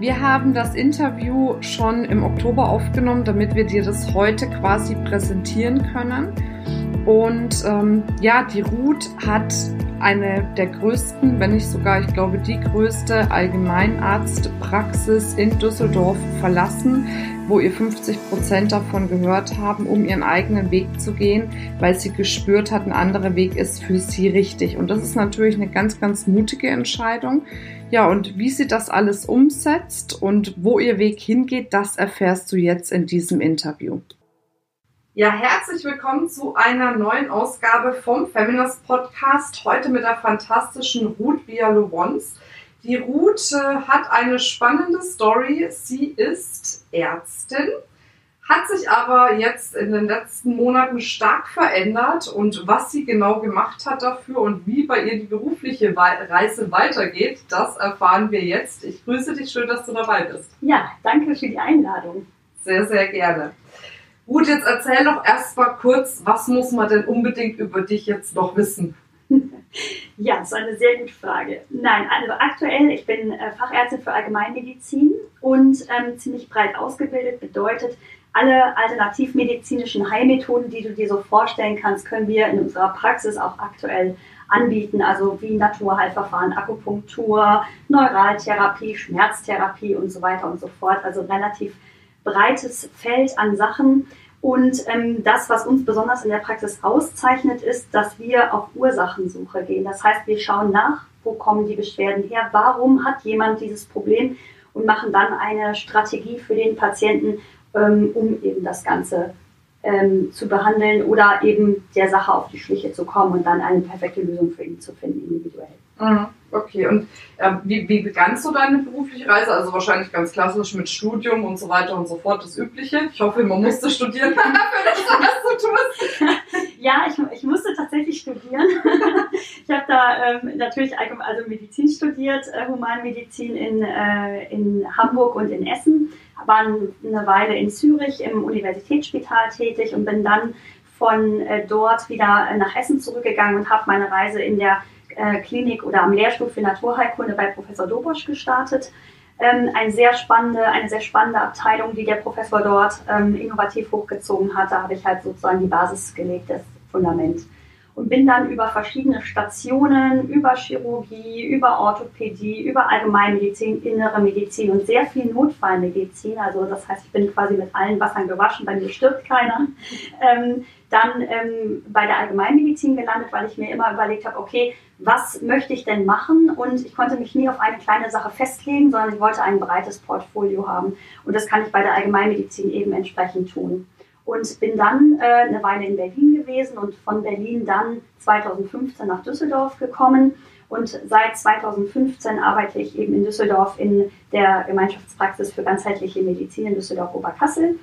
Wir haben das Interview schon im Oktober aufgenommen, damit wir dir das heute quasi präsentieren können. Und ähm, ja, die Ruth hat eine der größten, wenn nicht sogar, ich glaube, die größte Allgemeinarztpraxis in Düsseldorf verlassen, wo ihr 50 Prozent davon gehört haben, um ihren eigenen Weg zu gehen, weil sie gespürt hat, ein anderer Weg ist für sie richtig. Und das ist natürlich eine ganz, ganz mutige Entscheidung. Ja, und wie sie das alles umsetzt und wo ihr Weg hingeht, das erfährst du jetzt in diesem Interview. Ja, herzlich willkommen zu einer neuen Ausgabe vom Feminist Podcast. Heute mit der fantastischen Ruth Bialowons. Die Ruth äh, hat eine spannende Story. Sie ist Ärztin, hat sich aber jetzt in den letzten Monaten stark verändert und was sie genau gemacht hat dafür und wie bei ihr die berufliche Reise weitergeht, das erfahren wir jetzt. Ich grüße dich, schön, dass du dabei bist. Ja, danke für die Einladung. Sehr, sehr gerne. Gut, jetzt erzähl doch erst mal kurz, was muss man denn unbedingt über dich jetzt noch wissen? Ja, das ist eine sehr gute Frage. Nein, also aktuell, ich bin äh, Fachärztin für Allgemeinmedizin und ähm, ziemlich breit ausgebildet, bedeutet, alle alternativmedizinischen Heilmethoden, die du dir so vorstellen kannst, können wir in unserer Praxis auch aktuell anbieten, also wie Naturheilverfahren, Akupunktur, Neuraltherapie, Schmerztherapie und so weiter und so fort. Also relativ breites Feld an Sachen. Und ähm, das, was uns besonders in der Praxis auszeichnet, ist, dass wir auf Ursachensuche gehen. Das heißt, wir schauen nach, wo kommen die Beschwerden her, warum hat jemand dieses Problem und machen dann eine Strategie für den Patienten, ähm, um eben das Ganze ähm, zu behandeln oder eben der Sache auf die Schliche zu kommen und dann eine perfekte Lösung für ihn zu finden, individuell. Mhm. Okay, und äh, wie, wie begannst du deine berufliche Reise? Also wahrscheinlich ganz klassisch mit Studium und so weiter und so fort, das Übliche. Ich hoffe, man musste studieren für das, was du tust. Ja, ich, ich musste tatsächlich studieren. ich habe da ähm, natürlich also Medizin studiert, äh, Humanmedizin in, äh, in Hamburg und in Essen, war eine Weile in Zürich im Universitätsspital tätig und bin dann von äh, dort wieder nach Essen zurückgegangen und habe meine Reise in der Klinik oder am Lehrstuhl für Naturheilkunde bei Professor Dobosch gestartet. Ähm, eine, sehr spannende, eine sehr spannende Abteilung, die der Professor dort ähm, innovativ hochgezogen hat. Da habe ich halt sozusagen die Basis gelegt, das Fundament. Und bin dann über verschiedene Stationen, über Chirurgie, über Orthopädie, über Allgemeinmedizin, innere Medizin und sehr viel Notfallmedizin. Also das heißt, ich bin quasi mit allen Wassern gewaschen, bei mir stirbt keiner. Ähm, dann ähm, bei der Allgemeinmedizin gelandet, weil ich mir immer überlegt habe, okay, was möchte ich denn machen? Und ich konnte mich nie auf eine kleine Sache festlegen, sondern ich wollte ein breites Portfolio haben. Und das kann ich bei der Allgemeinmedizin eben entsprechend tun. Und bin dann äh, eine Weile in Berlin gewesen und von Berlin dann 2015 nach Düsseldorf gekommen. Und seit 2015 arbeite ich eben in Düsseldorf in der Gemeinschaftspraxis für ganzheitliche Medizin in Düsseldorf-Oberkassel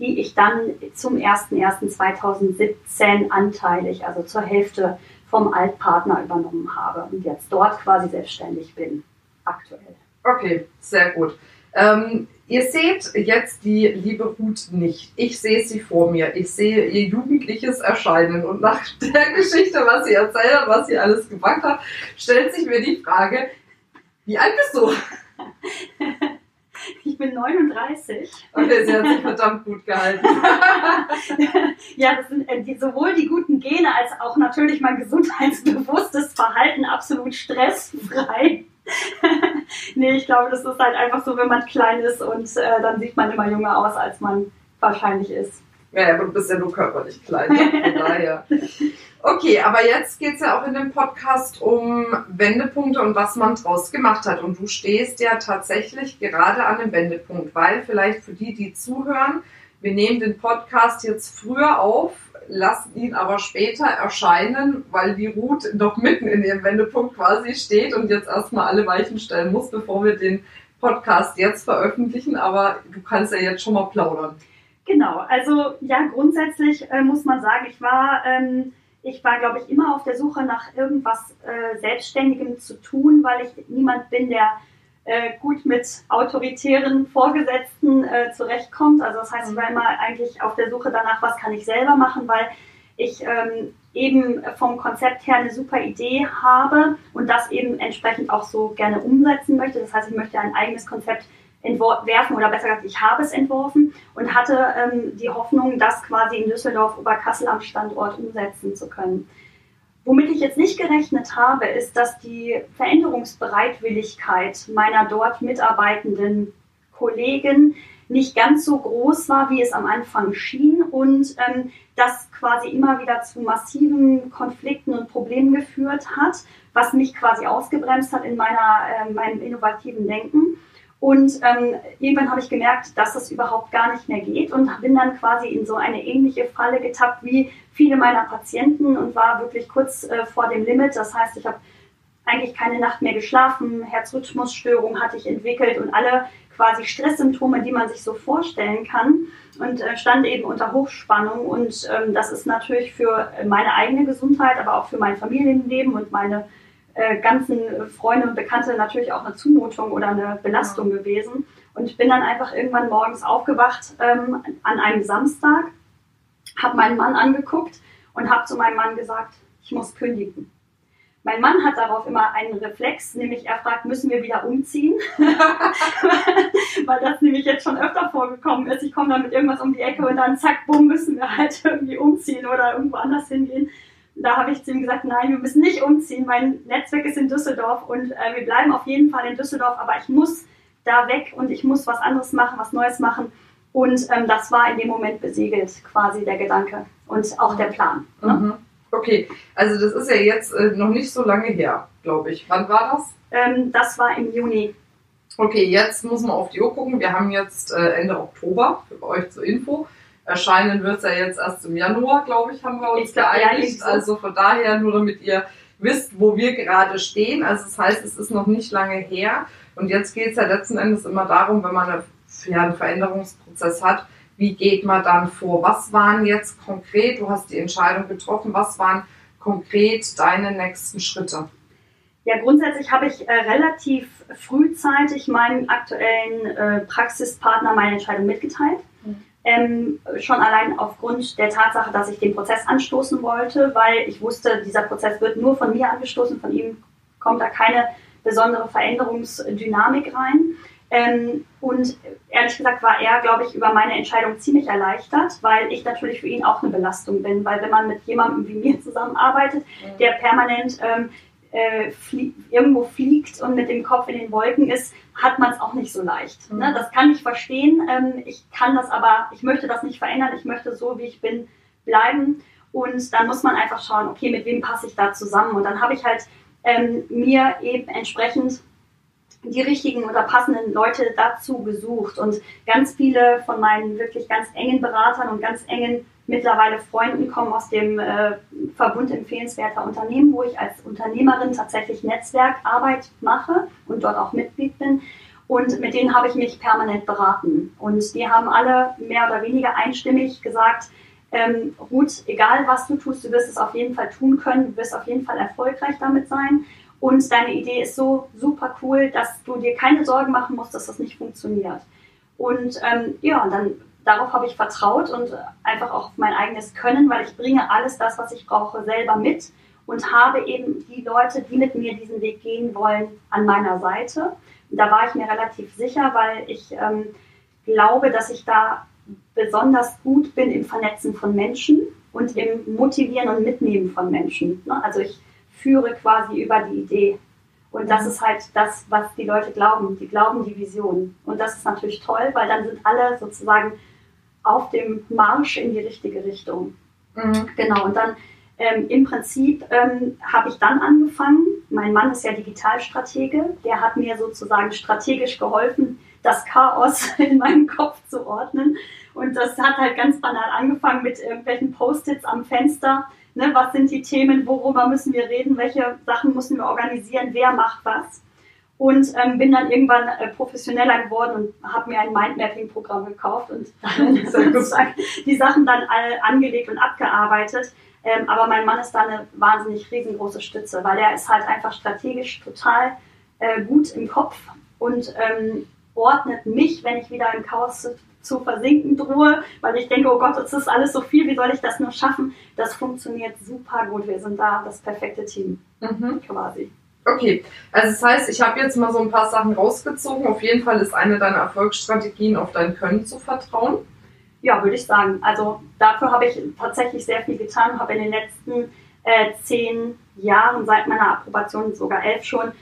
die ich dann zum 01.01.2017 anteilig, also zur Hälfte vom Altpartner übernommen habe und jetzt dort quasi selbstständig bin, aktuell. Okay, sehr gut. Ähm, ihr seht jetzt die liebe Ruth nicht. Ich sehe sie vor mir. Ich sehe ihr jugendliches Erscheinen. Und nach der Geschichte, was sie erzählt hat, was sie alles gemacht hat, stellt sich mir die Frage, wie alt bist du? Ich bin 39. Okay, sie hat sich verdammt gut gehalten. ja, das sind äh, die, sowohl die guten Gene als auch natürlich mein gesundheitsbewusstes Verhalten absolut stressfrei. nee, ich glaube, das ist halt einfach so, wenn man klein ist und äh, dann sieht man immer jünger aus, als man wahrscheinlich ist. Ja, aber du bist ja nur körperlich klein, daher. Okay, aber jetzt geht es ja auch in dem Podcast um Wendepunkte und was man draus gemacht hat. Und du stehst ja tatsächlich gerade an dem Wendepunkt, weil vielleicht für die, die zuhören, wir nehmen den Podcast jetzt früher auf, lassen ihn aber später erscheinen, weil die Ruth noch mitten in ihrem Wendepunkt quasi steht und jetzt erstmal alle Weichen stellen muss, bevor wir den Podcast jetzt veröffentlichen. Aber du kannst ja jetzt schon mal plaudern. Genau, also ja, grundsätzlich äh, muss man sagen, ich war, ähm, ich war, glaube ich, immer auf der Suche nach irgendwas äh, Selbstständigem zu tun, weil ich niemand bin, der äh, gut mit autoritären Vorgesetzten äh, zurechtkommt. Also das heißt, ich war immer eigentlich auf der Suche danach, was kann ich selber machen, weil ich ähm, eben vom Konzept her eine super Idee habe und das eben entsprechend auch so gerne umsetzen möchte. Das heißt, ich möchte ein eigenes Konzept entwerfen oder besser gesagt, ich habe es entworfen und hatte ähm, die Hoffnung, das quasi in Düsseldorf Oberkassel am Standort umsetzen zu können. Womit ich jetzt nicht gerechnet habe, ist, dass die Veränderungsbereitwilligkeit meiner dort mitarbeitenden Kollegen nicht ganz so groß war, wie es am Anfang schien und ähm, das quasi immer wieder zu massiven Konflikten und Problemen geführt hat, was mich quasi ausgebremst hat in meiner, äh, meinem innovativen Denken. Und ähm, irgendwann habe ich gemerkt, dass das überhaupt gar nicht mehr geht und bin dann quasi in so eine ähnliche Falle getappt wie viele meiner Patienten und war wirklich kurz äh, vor dem Limit. Das heißt, ich habe eigentlich keine Nacht mehr geschlafen, Herzrhythmusstörung hatte ich entwickelt und alle quasi Stresssymptome, die man sich so vorstellen kann und äh, stand eben unter Hochspannung und ähm, das ist natürlich für meine eigene Gesundheit, aber auch für mein Familienleben und meine äh, ganzen Freunde und Bekannte natürlich auch eine Zumutung oder eine Belastung ja. gewesen. Und ich bin dann einfach irgendwann morgens aufgewacht ähm, an einem Samstag, habe meinen Mann angeguckt und habe zu meinem Mann gesagt, ich muss kündigen. Mein Mann hat darauf immer einen Reflex, nämlich er fragt, müssen wir wieder umziehen? Weil das nämlich jetzt schon öfter vorgekommen ist. Ich komme dann mit irgendwas um die Ecke und dann zack, bumm, müssen wir halt irgendwie umziehen oder irgendwo anders hingehen da habe ich zu ihm gesagt, nein, wir müssen nicht umziehen. Mein Netzwerk ist in Düsseldorf und äh, wir bleiben auf jeden Fall in Düsseldorf, aber ich muss da weg und ich muss was anderes machen, was Neues machen. Und ähm, das war in dem Moment besiegelt, quasi der Gedanke und auch der Plan. Ne? Mhm. Okay, also das ist ja jetzt äh, noch nicht so lange her, glaube ich. Wann war das? Ähm, das war im Juni. Okay, jetzt muss man auf die Uhr gucken. Wir haben jetzt äh, Ende Oktober für euch zur Info. Erscheinen wird es ja jetzt erst im Januar, glaube ich, haben wir uns geeinigt. Also von daher nur damit ihr wisst, wo wir gerade stehen. Also das heißt, es ist noch nicht lange her. Und jetzt geht es ja letzten Endes immer darum, wenn man eine, ja, einen Veränderungsprozess hat, wie geht man dann vor? Was waren jetzt konkret, du hast die Entscheidung getroffen, was waren konkret deine nächsten Schritte? Ja, grundsätzlich habe ich äh, relativ frühzeitig meinem aktuellen äh, Praxispartner meine Entscheidung mitgeteilt. Ähm, schon allein aufgrund der Tatsache, dass ich den Prozess anstoßen wollte, weil ich wusste, dieser Prozess wird nur von mir angestoßen, von ihm kommt da keine besondere Veränderungsdynamik rein. Ähm, und ehrlich gesagt war er, glaube ich, über meine Entscheidung ziemlich erleichtert, weil ich natürlich für ihn auch eine Belastung bin, weil wenn man mit jemandem wie mir zusammenarbeitet, der permanent ähm, äh, flie irgendwo fliegt und mit dem Kopf in den Wolken ist, hat man es auch nicht so leicht. Ne? Mhm. Ne? Das kann ich verstehen. Ähm, ich kann das aber, ich möchte das nicht verändern. Ich möchte so, wie ich bin, bleiben. Und dann muss man einfach schauen, okay, mit wem passe ich da zusammen? Und dann habe ich halt ähm, mir eben entsprechend die richtigen oder passenden Leute dazu gesucht. Und ganz viele von meinen wirklich ganz engen Beratern und ganz engen mittlerweile Freunden kommen aus dem äh, Verbund empfehlenswerter Unternehmen, wo ich als Unternehmerin tatsächlich Netzwerkarbeit mache und dort auch Mitglied bin. Und mit denen habe ich mich permanent beraten. Und die haben alle mehr oder weniger einstimmig gesagt, ähm, Ruth, egal was du tust, du wirst es auf jeden Fall tun können, du wirst auf jeden Fall erfolgreich damit sein. Und deine Idee ist so super cool, dass du dir keine Sorgen machen musst, dass das nicht funktioniert. Und ähm, ja, dann darauf habe ich vertraut und einfach auch auf mein eigenes Können, weil ich bringe alles das, was ich brauche, selber mit und habe eben die Leute, die mit mir diesen Weg gehen wollen, an meiner Seite. Und da war ich mir relativ sicher, weil ich ähm, glaube, dass ich da besonders gut bin im Vernetzen von Menschen und im Motivieren und Mitnehmen von Menschen. Ne? Also ich führe quasi über die Idee. Und das ist halt das, was die Leute glauben. Die glauben die Vision. Und das ist natürlich toll, weil dann sind alle sozusagen auf dem Marsch in die richtige Richtung. Mhm. Genau, und dann ähm, im Prinzip ähm, habe ich dann angefangen, mein Mann ist ja Digitalstratege, der hat mir sozusagen strategisch geholfen, das Chaos in meinem Kopf zu ordnen. Und das hat halt ganz banal angefangen mit irgendwelchen Post-its am Fenster. Ne, was sind die Themen, worüber müssen wir reden, welche Sachen müssen wir organisieren, wer macht was. Und ähm, bin dann irgendwann äh, professioneller geworden und habe mir ein Mindmapping-Programm gekauft und sozusagen die Sachen dann alle angelegt und abgearbeitet. Ähm, aber mein Mann ist da eine wahnsinnig riesengroße Stütze, weil der ist halt einfach strategisch total äh, gut im Kopf und ähm, ordnet mich, wenn ich wieder im Chaos zu, zu versinken drohe, weil ich denke, oh Gott, das ist alles so viel, wie soll ich das nur schaffen? Das funktioniert super gut. Wir sind da das perfekte Team mhm. quasi. Okay, also das heißt, ich habe jetzt mal so ein paar Sachen rausgezogen. Auf jeden Fall ist eine deiner Erfolgsstrategien, auf dein Können zu vertrauen. Ja, würde ich sagen. Also dafür habe ich tatsächlich sehr viel getan, habe in den letzten äh, zehn Jahren, seit meiner Approbation, sogar elf schon,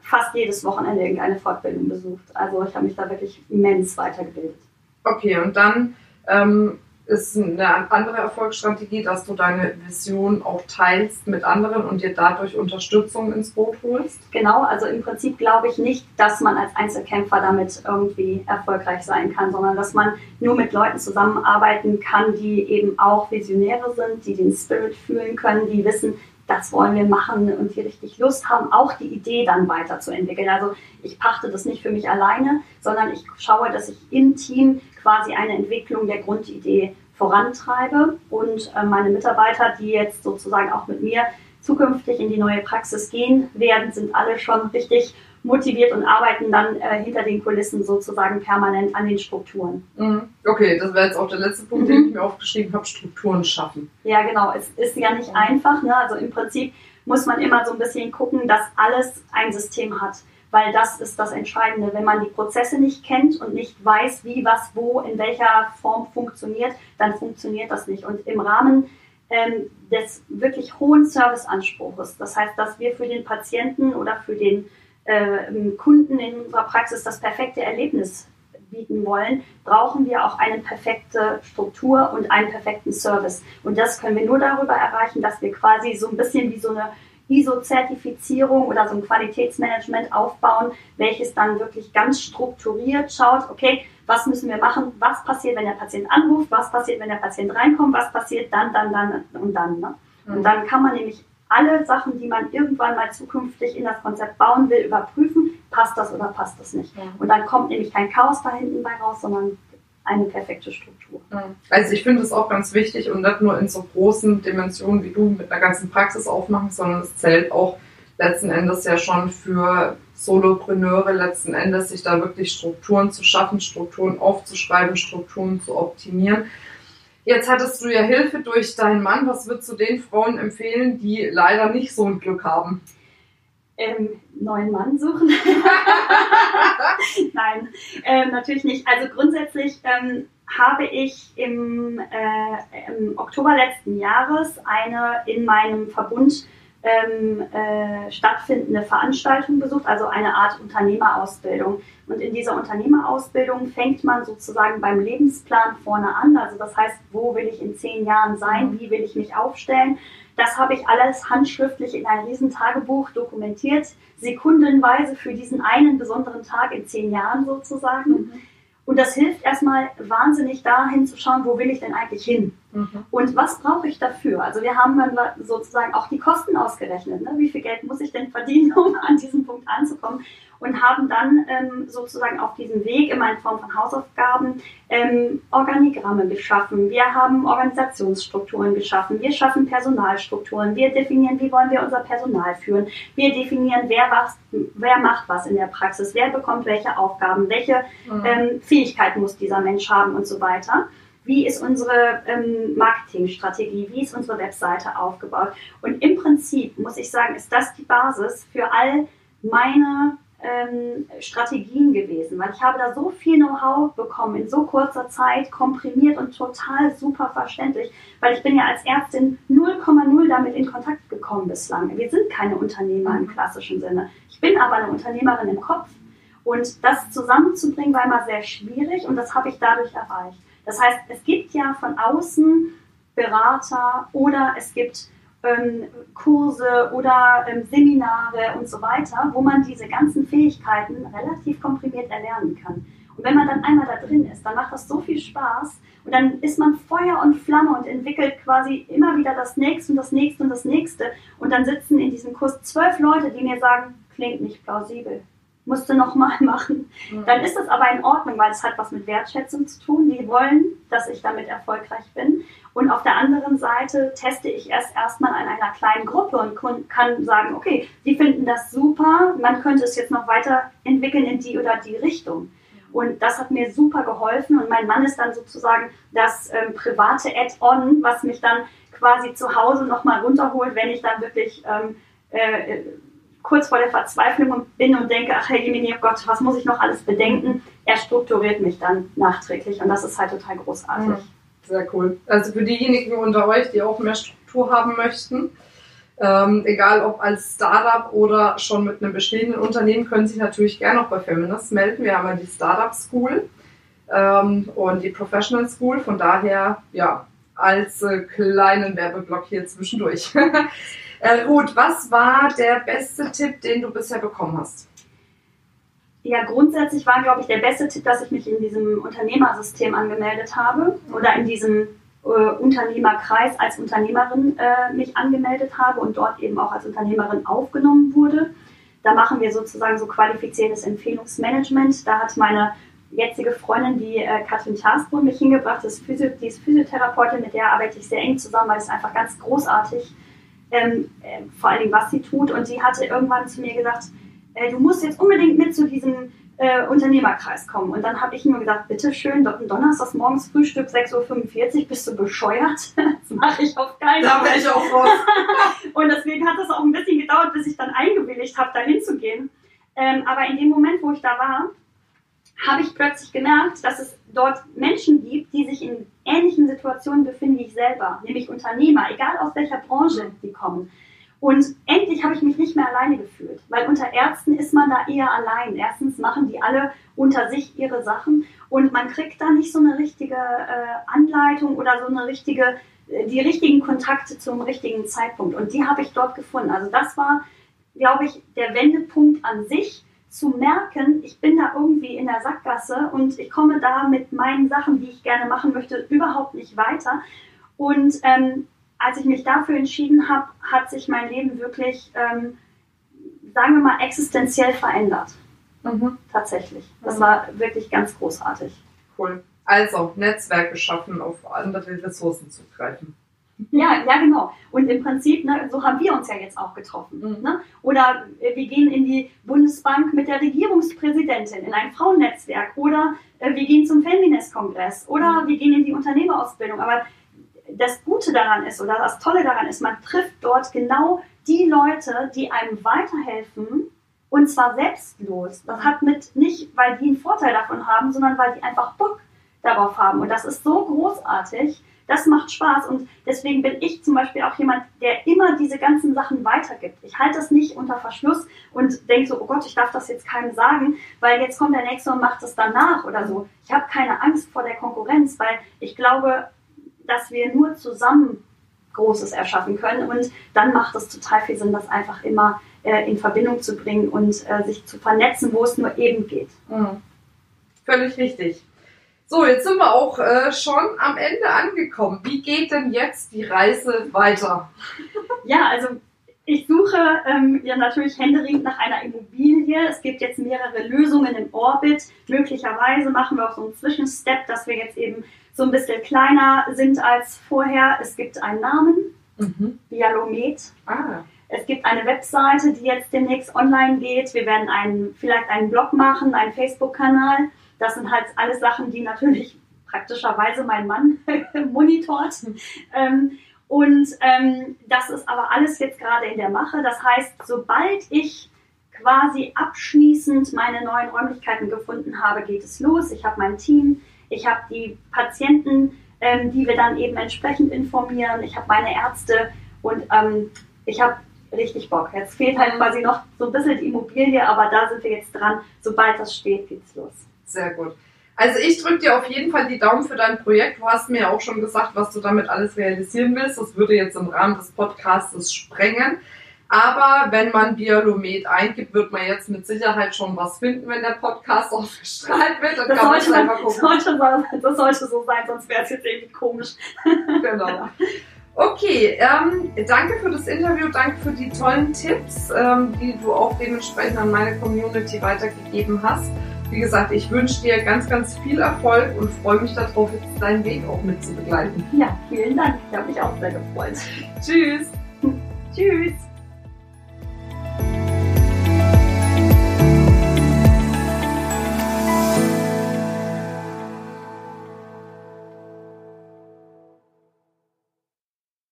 fast jedes Wochenende irgendeine Fortbildung besucht. Also ich habe mich da wirklich immens weitergebildet. Okay, und dann ähm, ist eine andere Erfolgsstrategie, dass du deine Vision auch teilst mit anderen und dir dadurch Unterstützung ins Boot holst? Genau, also im Prinzip glaube ich nicht, dass man als Einzelkämpfer damit irgendwie erfolgreich sein kann, sondern dass man nur mit Leuten zusammenarbeiten kann, die eben auch Visionäre sind, die den Spirit fühlen können, die wissen, das wollen wir machen und die richtig Lust haben, auch die Idee dann weiterzuentwickeln. Also ich pachte das nicht für mich alleine, sondern ich schaue, dass ich im Team quasi eine Entwicklung der Grundidee vorantreibe und äh, meine Mitarbeiter, die jetzt sozusagen auch mit mir zukünftig in die neue Praxis gehen werden, sind alle schon richtig motiviert und arbeiten dann äh, hinter den Kulissen sozusagen permanent an den Strukturen. Mhm. Okay, das wäre jetzt auch der letzte Punkt, mhm. den ich mir aufgeschrieben habe, Strukturen schaffen. Ja, genau. Es ist ja nicht einfach. Ne? Also im Prinzip muss man immer so ein bisschen gucken, dass alles ein System hat. Weil das ist das Entscheidende. Wenn man die Prozesse nicht kennt und nicht weiß, wie, was, wo, in welcher Form funktioniert, dann funktioniert das nicht. Und im Rahmen ähm, des wirklich hohen Serviceanspruches, das heißt, dass wir für den Patienten oder für den äh, Kunden in unserer Praxis das perfekte Erlebnis bieten wollen, brauchen wir auch eine perfekte Struktur und einen perfekten Service. Und das können wir nur darüber erreichen, dass wir quasi so ein bisschen wie so eine ISO-Zertifizierung oder so ein Qualitätsmanagement aufbauen, welches dann wirklich ganz strukturiert schaut, okay, was müssen wir machen, was passiert, wenn der Patient anruft, was passiert, wenn der Patient reinkommt, was passiert dann, dann, dann und dann. Ne? Und mhm. dann kann man nämlich alle Sachen, die man irgendwann mal zukünftig in das Konzept bauen will, überprüfen, passt das oder passt das nicht. Ja. Und dann kommt nämlich kein Chaos da hinten bei raus, sondern eine perfekte Struktur. Also ich finde es auch ganz wichtig und nicht nur in so großen Dimensionen wie du mit einer ganzen Praxis aufmachen, sondern es zählt auch letzten Endes ja schon für Solopreneure letzten Endes, sich da wirklich Strukturen zu schaffen, Strukturen aufzuschreiben, Strukturen zu optimieren. Jetzt hattest du ja Hilfe durch deinen Mann. Was würdest du den Frauen empfehlen, die leider nicht so ein Glück haben? Ähm, neuen Mann suchen. Nein, ähm, natürlich nicht. Also grundsätzlich ähm, habe ich im, äh, im, Oktober letzten Jahres eine in meinem Verbund ähm, äh, stattfindende Veranstaltung besucht, also eine Art Unternehmerausbildung. Und in dieser Unternehmerausbildung fängt man sozusagen beim Lebensplan vorne an. Also das heißt, wo will ich in zehn Jahren sein? Wie will ich mich aufstellen? Das habe ich alles handschriftlich in ein Riesentagebuch dokumentiert, sekundenweise für diesen einen besonderen Tag in zehn Jahren sozusagen. Mhm. Und das hilft erstmal wahnsinnig dahin zu schauen, wo will ich denn eigentlich hin? Mhm. Und was brauche ich dafür? Also wir haben dann sozusagen auch die Kosten ausgerechnet. Ne? Wie viel Geld muss ich denn verdienen, um an diesen Punkt anzukommen? und haben dann ähm, sozusagen auf diesem Weg immer in Form von Hausaufgaben ähm, Organigramme geschaffen. Wir haben Organisationsstrukturen geschaffen. Wir schaffen Personalstrukturen. Wir definieren, wie wollen wir unser Personal führen. Wir definieren, wer, was, wer macht was in der Praxis, wer bekommt welche Aufgaben, welche mhm. ähm, Fähigkeiten muss dieser Mensch haben und so weiter wie ist unsere ähm, Marketingstrategie, wie ist unsere Webseite aufgebaut. Und im Prinzip muss ich sagen, ist das die Basis für all meine ähm, Strategien gewesen, weil ich habe da so viel Know-how bekommen in so kurzer Zeit, komprimiert und total super verständlich, weil ich bin ja als Ärztin 0,0 damit in Kontakt gekommen bislang. Wir sind keine Unternehmer im klassischen Sinne. Ich bin aber eine Unternehmerin im Kopf und das zusammenzubringen war immer sehr schwierig und das habe ich dadurch erreicht. Das heißt, es gibt ja von außen Berater oder es gibt ähm, Kurse oder ähm, Seminare und so weiter, wo man diese ganzen Fähigkeiten relativ komprimiert erlernen kann. Und wenn man dann einmal da drin ist, dann macht das so viel Spaß und dann ist man Feuer und Flamme und entwickelt quasi immer wieder das nächste und das nächste und das nächste. Und dann sitzen in diesem Kurs zwölf Leute, die mir sagen, klingt nicht plausibel. Musste nochmal machen. Mhm. Dann ist das aber in Ordnung, weil es hat was mit Wertschätzung zu tun. Die wollen, dass ich damit erfolgreich bin. Und auf der anderen Seite teste ich erst erstmal an einer kleinen Gruppe und kann sagen, okay, die finden das super, man könnte es jetzt noch weiterentwickeln in die oder die Richtung. Und das hat mir super geholfen. Und mein Mann ist dann sozusagen das ähm, private Add-on, was mich dann quasi zu Hause nochmal runterholt, wenn ich dann wirklich ähm, äh, kurz vor der Verzweiflung bin und denke, ach Herr Jemini, oh Gott, was muss ich noch alles bedenken? Er strukturiert mich dann nachträglich und das ist halt total großartig. Mhm. Sehr cool. Also für diejenigen unter euch, die auch mehr Struktur haben möchten, ähm, egal ob als Startup oder schon mit einem bestehenden Unternehmen, können sich natürlich gerne auch bei Feminist melden. Wir haben ja die Startup School ähm, und die Professional School. Von daher, ja, als äh, kleinen Werbeblock hier zwischendurch. äh, Ruth, was war der beste Tipp, den du bisher bekommen hast? Ja, grundsätzlich war, glaube ich, der beste Tipp, dass ich mich in diesem Unternehmersystem angemeldet habe oder in diesem äh, Unternehmerkreis als Unternehmerin äh, mich angemeldet habe und dort eben auch als Unternehmerin aufgenommen wurde. Da machen wir sozusagen so qualifiziertes Empfehlungsmanagement. Da hat meine jetzige Freundin, die äh, Katrin Tarsbrunn, mich hingebracht. Das ist Physio die ist Physiotherapeutin, mit der arbeite ich sehr eng zusammen, weil es einfach ganz großartig, ähm, äh, vor allen Dingen, was sie tut. Und sie hatte irgendwann zu mir gesagt, äh, du musst jetzt unbedingt mit zu diesem äh, Unternehmerkreis kommen. Und dann habe ich nur gesagt, bitteschön, Donnerstags morgens Frühstück 6.45 Uhr, bist du bescheuert? das mache ich auf keinen Fall. Da wäre ich auch raus. und deswegen hat es auch ein bisschen gedauert, bis ich dann eingewilligt habe, da hinzugehen. Ähm, aber in dem Moment, wo ich da war, habe ich plötzlich gemerkt, dass es dort Menschen gibt, die sich in ähnlichen Situationen befinden wie ich selber, nämlich Unternehmer, egal aus welcher Branche die kommen. Und endlich habe ich mich nicht mehr alleine gefühlt, weil unter Ärzten ist man da eher allein. Erstens machen die alle unter sich ihre Sachen und man kriegt da nicht so eine richtige äh, Anleitung oder so eine richtige, äh, die richtigen Kontakte zum richtigen Zeitpunkt. Und die habe ich dort gefunden. Also das war, glaube ich, der Wendepunkt an sich, zu merken, ich bin da irgendwie in der Sackgasse und ich komme da mit meinen Sachen, die ich gerne machen möchte, überhaupt nicht weiter. Und ähm, als ich mich dafür entschieden habe, hat sich mein Leben wirklich, ähm, sagen wir mal, existenziell verändert. Mhm. Tatsächlich. Das mhm. war wirklich ganz großartig. Cool. Also, Netzwerke schaffen, auf andere Ressourcen zugreifen. Ja, ja, genau. Und im Prinzip, ne, so haben wir uns ja jetzt auch getroffen. Mhm. Ne? Oder äh, wir gehen in die Bundesbank mit der Regierungspräsidentin in ein Frauennetzwerk. Oder äh, wir gehen zum Feminist-Kongress. Oder mhm. wir gehen in die Unternehmerausbildung. Aber das Gute daran ist oder das Tolle daran ist, man trifft dort genau die Leute, die einem weiterhelfen und zwar selbstlos. Das hat mit nicht, weil die einen Vorteil davon haben, sondern weil die einfach Bock darauf haben. Und das ist so großartig. Das macht Spaß und deswegen bin ich zum Beispiel auch jemand, der immer diese ganzen Sachen weitergibt. Ich halte das nicht unter Verschluss und denke so, oh Gott, ich darf das jetzt keinem sagen, weil jetzt kommt der Nächste und macht es danach oder so. Ich habe keine Angst vor der Konkurrenz, weil ich glaube, dass wir nur zusammen Großes erschaffen können. Und dann macht es total viel Sinn, das einfach immer äh, in Verbindung zu bringen und äh, sich zu vernetzen, wo es nur eben geht. Mhm. Völlig richtig. So, jetzt sind wir auch äh, schon am Ende angekommen. Wie geht denn jetzt die Reise weiter? ja, also ich suche ähm, ja natürlich händeringend nach einer Immobilie. Es gibt jetzt mehrere Lösungen im Orbit. Möglicherweise machen wir auch so einen Zwischenstep, dass wir jetzt eben so ein bisschen kleiner sind als vorher. Es gibt einen Namen, mhm. Bialomet. Ah. Es gibt eine Webseite, die jetzt demnächst online geht. Wir werden einen, vielleicht einen Blog machen, einen Facebook-Kanal. Das sind halt alles Sachen, die natürlich praktischerweise mein Mann monitort. Ähm, und ähm, das ist aber alles jetzt gerade in der Mache. Das heißt, sobald ich quasi abschließend meine neuen Räumlichkeiten gefunden habe, geht es los. Ich habe mein Team, ich habe die Patienten, ähm, die wir dann eben entsprechend informieren. Ich habe meine Ärzte und ähm, ich habe richtig Bock. Jetzt fehlt halt quasi noch so ein bisschen die Immobilie, aber da sind wir jetzt dran. Sobald das steht, geht's los. Sehr gut. Also ich drücke dir auf jeden Fall die Daumen für dein Projekt. Du hast mir ja auch schon gesagt, was du damit alles realisieren willst. Das würde jetzt im Rahmen des Podcasts sprengen. Aber wenn man Biolomet eingibt, wird man jetzt mit Sicherheit schon was finden, wenn der Podcast ausgestrahlt wird. Dann das, kann sollte, einfach gucken. Sollte, das sollte so sein, sonst wäre es jetzt irgendwie komisch. Genau. Okay, ähm, danke für das Interview, danke für die tollen Tipps, ähm, die du auch dementsprechend an meine Community weitergegeben hast. Wie gesagt, ich wünsche dir ganz, ganz viel Erfolg und freue mich darauf, jetzt deinen Weg auch mit zu begleiten. Ja, vielen Dank. Ich habe mich auch sehr gefreut. Tschüss. Tschüss.